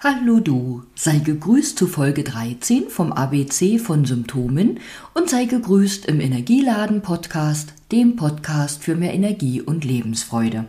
Hallo du, sei gegrüßt zu Folge 13 vom ABC von Symptomen und sei gegrüßt im Energieladen Podcast, dem Podcast für mehr Energie und Lebensfreude.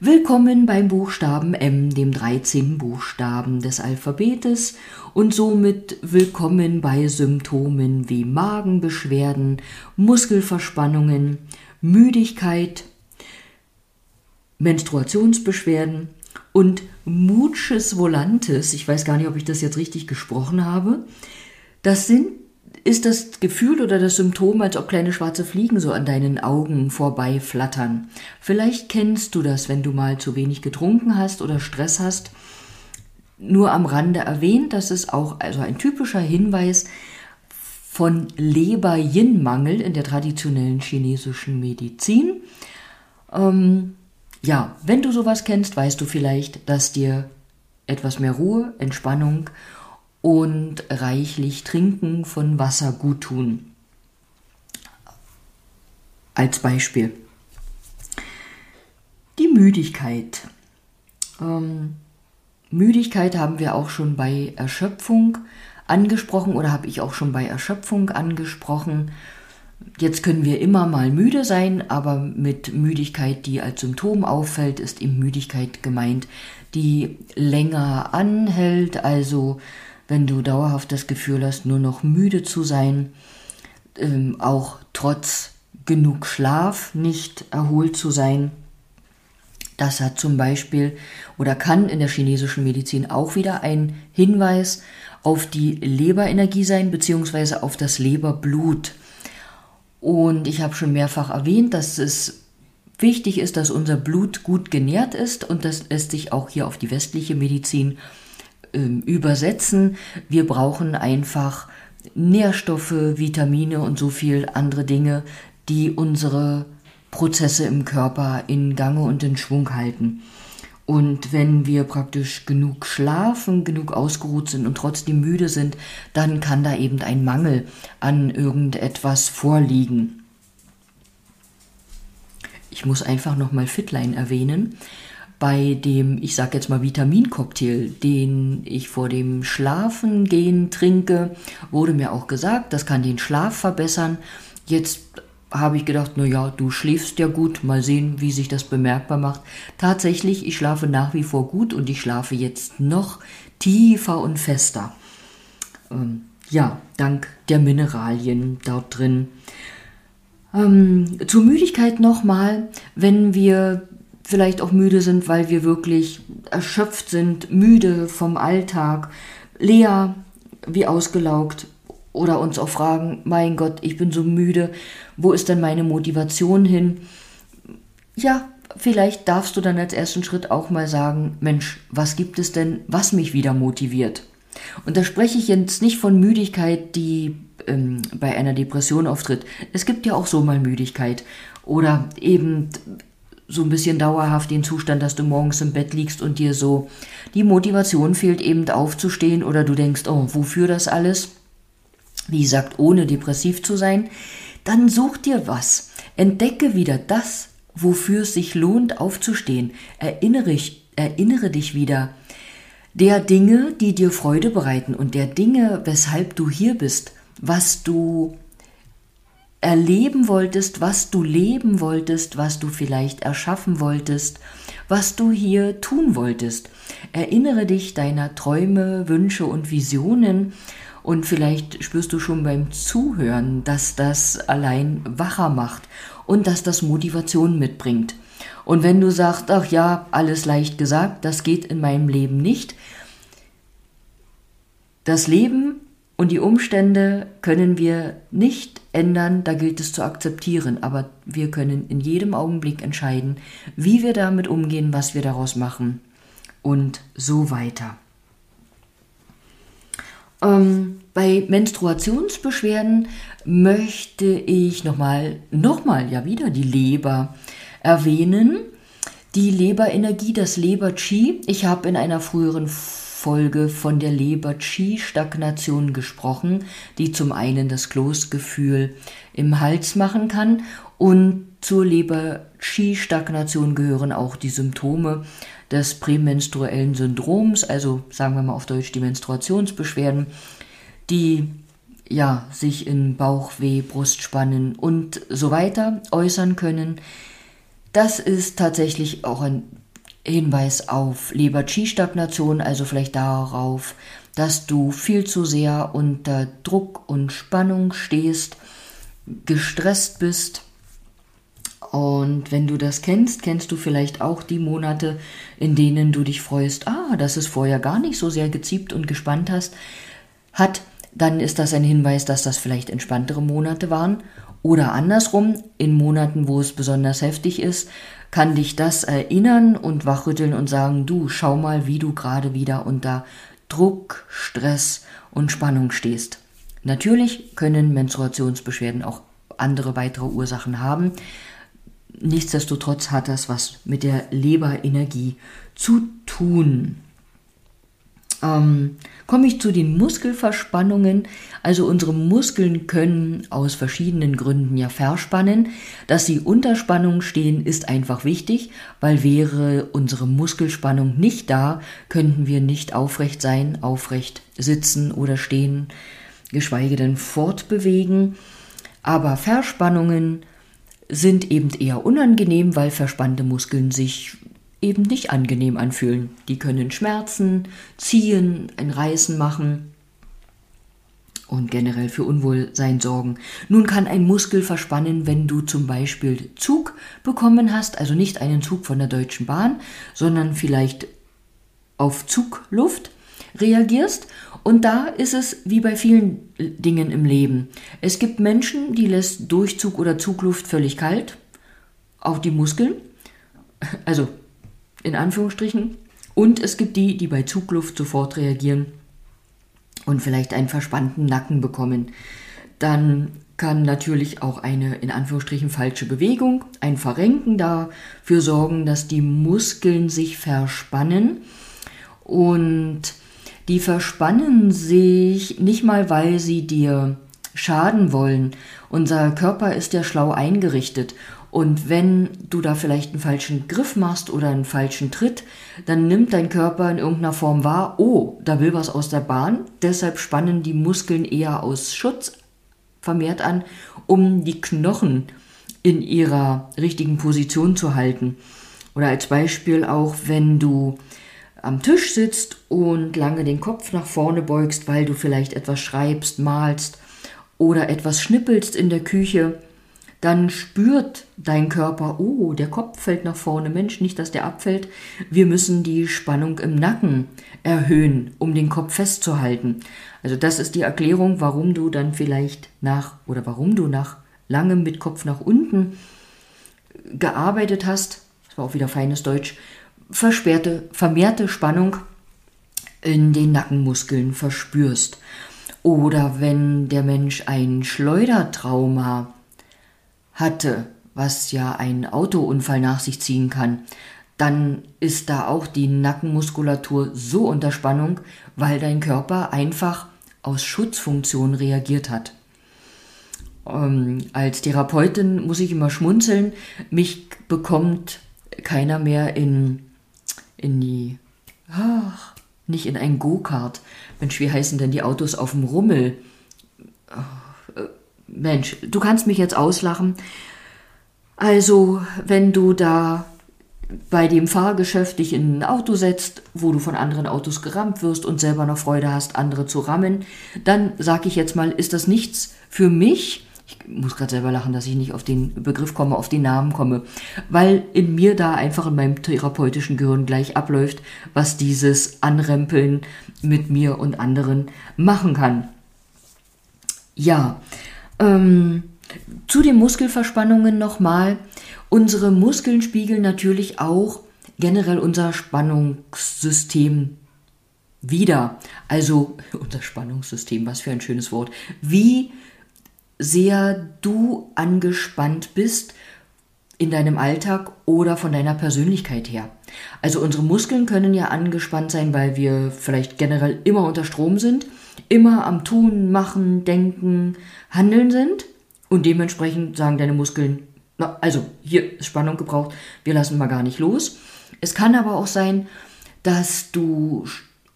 Willkommen beim Buchstaben M, dem 13. Buchstaben des Alphabetes und somit willkommen bei Symptomen wie Magenbeschwerden, Muskelverspannungen, Müdigkeit, Menstruationsbeschwerden, und Muches Volantes, ich weiß gar nicht, ob ich das jetzt richtig gesprochen habe, das sind, ist das Gefühl oder das Symptom, als ob kleine schwarze Fliegen so an deinen Augen vorbeiflattern. Vielleicht kennst du das, wenn du mal zu wenig getrunken hast oder Stress hast. Nur am Rande erwähnt, das ist auch also ein typischer Hinweis von Leber-Yin-Mangel in der traditionellen chinesischen Medizin. Ähm, ja, wenn du sowas kennst, weißt du vielleicht, dass dir etwas mehr Ruhe, Entspannung und reichlich Trinken von Wasser gut tun. Als Beispiel. Die Müdigkeit. Ähm, Müdigkeit haben wir auch schon bei Erschöpfung angesprochen oder habe ich auch schon bei Erschöpfung angesprochen. Jetzt können wir immer mal müde sein, aber mit Müdigkeit, die als Symptom auffällt, ist eben Müdigkeit gemeint, die länger anhält. Also wenn du dauerhaft das Gefühl hast, nur noch müde zu sein, ähm, auch trotz genug Schlaf nicht erholt zu sein. Das hat zum Beispiel oder kann in der chinesischen Medizin auch wieder ein Hinweis auf die Leberenergie sein, beziehungsweise auf das Leberblut. Und ich habe schon mehrfach erwähnt, dass es wichtig ist, dass unser Blut gut genährt ist und das lässt sich auch hier auf die westliche Medizin äh, übersetzen. Wir brauchen einfach Nährstoffe, Vitamine und so viel andere Dinge, die unsere Prozesse im Körper in Gange und in Schwung halten. Und wenn wir praktisch genug schlafen, genug ausgeruht sind und trotzdem müde sind, dann kann da eben ein Mangel an irgendetwas vorliegen. Ich muss einfach nochmal Fitline erwähnen. Bei dem, ich sag jetzt mal Vitamincocktail, den ich vor dem Schlafengehen trinke, wurde mir auch gesagt, das kann den Schlaf verbessern. Jetzt habe ich gedacht, na ja, du schläfst ja gut, mal sehen, wie sich das bemerkbar macht. Tatsächlich, ich schlafe nach wie vor gut und ich schlafe jetzt noch tiefer und fester. Ähm, ja, dank der Mineralien dort drin. Ähm, zur Müdigkeit nochmal, wenn wir vielleicht auch müde sind, weil wir wirklich erschöpft sind, müde vom Alltag, leer, wie ausgelaugt, oder uns auch fragen, mein Gott, ich bin so müde, wo ist denn meine Motivation hin? Ja, vielleicht darfst du dann als ersten Schritt auch mal sagen, Mensch, was gibt es denn, was mich wieder motiviert? Und da spreche ich jetzt nicht von Müdigkeit, die ähm, bei einer Depression auftritt. Es gibt ja auch so mal Müdigkeit oder eben so ein bisschen dauerhaft den Zustand, dass du morgens im Bett liegst und dir so die Motivation fehlt, eben aufzustehen oder du denkst, oh, wofür das alles? Wie gesagt, ohne depressiv zu sein, dann such dir was. Entdecke wieder das, wofür es sich lohnt, aufzustehen. Erinnere, erinnere dich wieder der Dinge, die dir Freude bereiten und der Dinge, weshalb du hier bist, was du erleben wolltest, was du leben wolltest, was du vielleicht erschaffen wolltest, was du hier tun wolltest. Erinnere dich deiner Träume, Wünsche und Visionen und vielleicht spürst du schon beim Zuhören, dass das allein wacher macht und dass das Motivation mitbringt. Und wenn du sagst, ach ja, alles leicht gesagt, das geht in meinem Leben nicht, das Leben und die Umstände können wir nicht ändern, da gilt es zu akzeptieren, aber wir können in jedem Augenblick entscheiden, wie wir damit umgehen, was wir daraus machen und so weiter. Ähm, bei Menstruationsbeschwerden möchte ich nochmal, nochmal, ja wieder die Leber erwähnen. Die Leberenergie, das Leber-Chi. Ich habe in einer früheren Folge von der Leber-Chi-Stagnation gesprochen, die zum einen das Kloßgefühl im Hals machen kann und zur Leber-Chi-Stagnation gehören auch die Symptome, des prämenstruellen Syndroms, also sagen wir mal auf Deutsch die Menstruationsbeschwerden, die ja sich in Bauchweh, Brustspannen und so weiter äußern können. Das ist tatsächlich auch ein Hinweis auf Leber-Qi-Stagnation, also vielleicht darauf, dass du viel zu sehr unter Druck und Spannung stehst, gestresst bist. Und wenn du das kennst, kennst du vielleicht auch die Monate, in denen du dich freust, ah, dass es vorher gar nicht so sehr geziebt und gespannt hast, hat, dann ist das ein Hinweis, dass das vielleicht entspanntere Monate waren. Oder andersrum, in Monaten, wo es besonders heftig ist, kann dich das erinnern und wachrütteln und sagen, du, schau mal, wie du gerade wieder unter Druck, Stress und Spannung stehst. Natürlich können Menstruationsbeschwerden auch andere weitere Ursachen haben. Nichtsdestotrotz hat das was mit der Leberenergie zu tun. Ähm, komme ich zu den Muskelverspannungen. Also unsere Muskeln können aus verschiedenen Gründen ja verspannen. Dass sie unter Spannung stehen, ist einfach wichtig, weil wäre unsere Muskelspannung nicht da, könnten wir nicht aufrecht sein, aufrecht sitzen oder stehen, geschweige denn fortbewegen. Aber Verspannungen sind eben eher unangenehm, weil verspannte Muskeln sich eben nicht angenehm anfühlen. Die können schmerzen, ziehen, ein Reißen machen und generell für Unwohlsein sorgen. Nun kann ein Muskel verspannen, wenn du zum Beispiel Zug bekommen hast, also nicht einen Zug von der Deutschen Bahn, sondern vielleicht auf Zugluft reagierst. Und da ist es wie bei vielen Dingen im Leben. Es gibt Menschen, die lässt Durchzug oder Zugluft völlig kalt, auch die Muskeln. Also in Anführungsstrichen. Und es gibt die, die bei Zugluft sofort reagieren und vielleicht einen verspannten Nacken bekommen. Dann kann natürlich auch eine in Anführungsstrichen falsche Bewegung, ein Verrenken dafür sorgen, dass die Muskeln sich verspannen. Und die verspannen sich nicht mal, weil sie dir schaden wollen. Unser Körper ist ja schlau eingerichtet und wenn du da vielleicht einen falschen Griff machst oder einen falschen Tritt, dann nimmt dein Körper in irgendeiner Form wahr, oh, da will was aus der Bahn. Deshalb spannen die Muskeln eher aus Schutz vermehrt an, um die Knochen in ihrer richtigen Position zu halten. Oder als Beispiel auch, wenn du am Tisch sitzt und lange den Kopf nach vorne beugst, weil du vielleicht etwas schreibst, malst oder etwas schnippelst in der Küche, dann spürt dein Körper, oh, der Kopf fällt nach vorne, Mensch, nicht, dass der abfällt. Wir müssen die Spannung im Nacken erhöhen, um den Kopf festzuhalten. Also das ist die Erklärung, warum du dann vielleicht nach oder warum du nach langem mit Kopf nach unten gearbeitet hast. Das war auch wieder feines Deutsch. Versperrte, vermehrte Spannung in den Nackenmuskeln verspürst. Oder wenn der Mensch ein Schleudertrauma hatte, was ja ein Autounfall nach sich ziehen kann, dann ist da auch die Nackenmuskulatur so unter Spannung, weil dein Körper einfach aus Schutzfunktion reagiert hat. Ähm, als Therapeutin muss ich immer schmunzeln. Mich bekommt keiner mehr in, in die, ach, nicht in ein Go-Kart. Mensch, wie heißen denn die Autos auf dem Rummel? Mensch, du kannst mich jetzt auslachen. Also, wenn du da bei dem Fahrgeschäft dich in ein Auto setzt, wo du von anderen Autos gerammt wirst und selber noch Freude hast, andere zu rammen, dann sag ich jetzt mal, ist das nichts für mich? Ich muss gerade selber lachen, dass ich nicht auf den Begriff komme, auf den Namen komme, weil in mir da einfach in meinem therapeutischen Gehirn gleich abläuft, was dieses Anrempeln mit mir und anderen machen kann. Ja, ähm, zu den Muskelverspannungen nochmal. Unsere Muskeln spiegeln natürlich auch generell unser Spannungssystem wieder. Also unser Spannungssystem, was für ein schönes Wort. Wie sehr du angespannt bist in deinem Alltag oder von deiner Persönlichkeit her. Also unsere Muskeln können ja angespannt sein, weil wir vielleicht generell immer unter Strom sind immer am Tun, Machen, Denken, Handeln sind und dementsprechend sagen deine Muskeln, na, also hier ist Spannung gebraucht, wir lassen mal gar nicht los. Es kann aber auch sein, dass du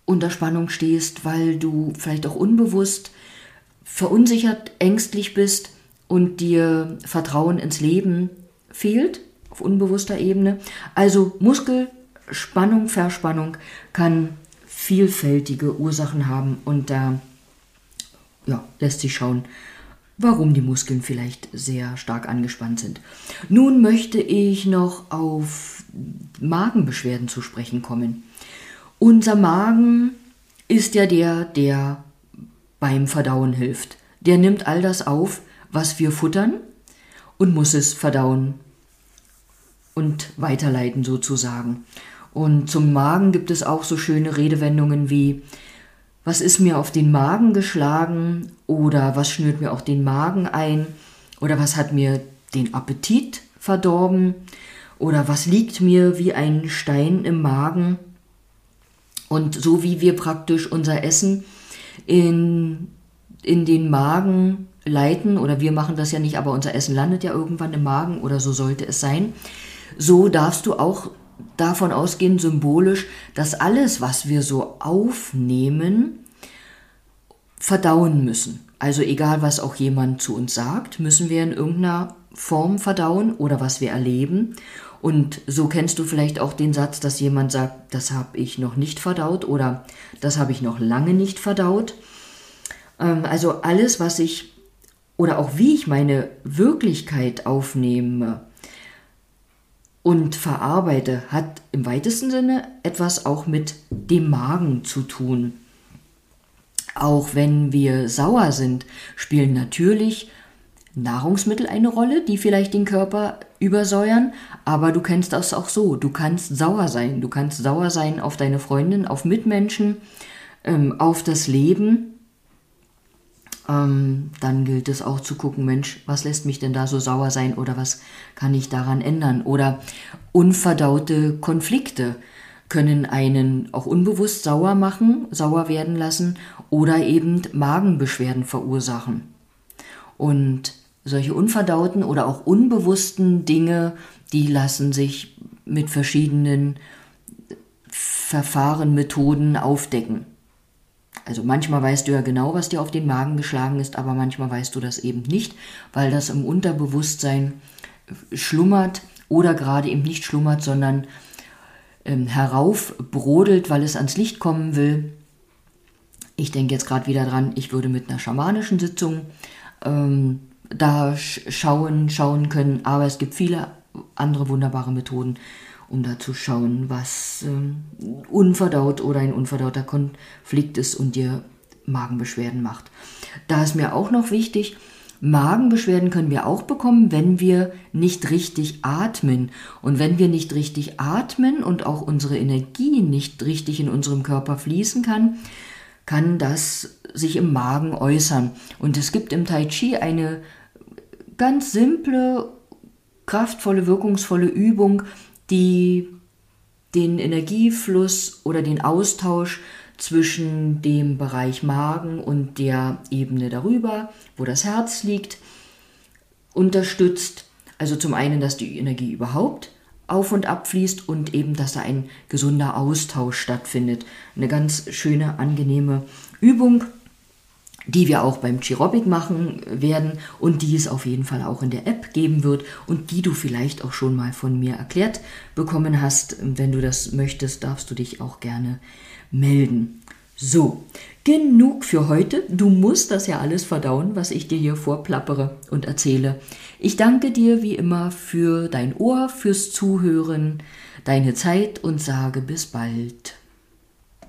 unter Spannung stehst, weil du vielleicht auch unbewusst verunsichert, ängstlich bist und dir Vertrauen ins Leben fehlt auf unbewusster Ebene. Also Muskelspannung, Verspannung kann vielfältige Ursachen haben und da ja, lässt sich schauen, warum die Muskeln vielleicht sehr stark angespannt sind. Nun möchte ich noch auf Magenbeschwerden zu sprechen kommen. Unser Magen ist ja der, der beim Verdauen hilft. Der nimmt all das auf, was wir futtern und muss es verdauen und weiterleiten sozusagen. Und zum Magen gibt es auch so schöne Redewendungen wie was ist mir auf den Magen geschlagen oder was schnürt mir auch den Magen ein oder was hat mir den Appetit verdorben oder was liegt mir wie ein Stein im Magen. Und so wie wir praktisch unser Essen in, in den Magen leiten, oder wir machen das ja nicht, aber unser Essen landet ja irgendwann im Magen oder so sollte es sein, so darfst du auch davon ausgehen, symbolisch, dass alles, was wir so aufnehmen, verdauen müssen. Also egal, was auch jemand zu uns sagt, müssen wir in irgendeiner Form verdauen oder was wir erleben. Und so kennst du vielleicht auch den Satz, dass jemand sagt, das habe ich noch nicht verdaut oder das habe ich noch lange nicht verdaut. Ähm, also alles, was ich oder auch wie ich meine Wirklichkeit aufnehme, und verarbeite, hat im weitesten Sinne etwas auch mit dem Magen zu tun. Auch wenn wir sauer sind, spielen natürlich Nahrungsmittel eine Rolle, die vielleicht den Körper übersäuern, aber du kennst das auch so. Du kannst sauer sein. Du kannst sauer sein auf deine Freundin, auf Mitmenschen, ähm, auf das Leben ähm, dann gilt es auch zu gucken, Mensch, was lässt mich denn da so sauer sein oder was kann ich daran ändern? Oder unverdaute Konflikte können einen auch unbewusst sauer machen, sauer werden lassen oder eben Magenbeschwerden verursachen. Und solche unverdauten oder auch unbewussten Dinge, die lassen sich mit verschiedenen Verfahren, Methoden aufdecken. Also manchmal weißt du ja genau, was dir auf den Magen geschlagen ist, aber manchmal weißt du das eben nicht, weil das im Unterbewusstsein schlummert oder gerade eben nicht schlummert, sondern ähm, heraufbrodelt, weil es ans Licht kommen will. Ich denke jetzt gerade wieder dran, ich würde mit einer schamanischen Sitzung ähm, da schauen, schauen können, aber es gibt viele andere wunderbare Methoden, um da zu schauen, was ähm, unverdaut oder ein unverdauter Konflikt ist und dir Magenbeschwerden macht. Da ist mir auch noch wichtig, Magenbeschwerden können wir auch bekommen, wenn wir nicht richtig atmen. Und wenn wir nicht richtig atmen und auch unsere Energie nicht richtig in unserem Körper fließen kann, kann das sich im Magen äußern. Und es gibt im Tai Chi eine ganz simple, kraftvolle, wirkungsvolle Übung, die den Energiefluss oder den Austausch zwischen dem Bereich Magen und der Ebene darüber, wo das Herz liegt, unterstützt. Also zum einen, dass die Energie überhaupt auf und ab fließt und eben, dass da ein gesunder Austausch stattfindet. Eine ganz schöne, angenehme Übung, die wir auch beim Chirobic machen werden und die es auf jeden Fall auch in der App geben wird und die du vielleicht auch schon mal von mir erklärt bekommen hast. Wenn du das möchtest, darfst du dich auch gerne melden. So, genug für heute. Du musst das ja alles verdauen, was ich dir hier vorplappere und erzähle. Ich danke dir wie immer für dein Ohr, fürs Zuhören, deine Zeit und sage bis bald.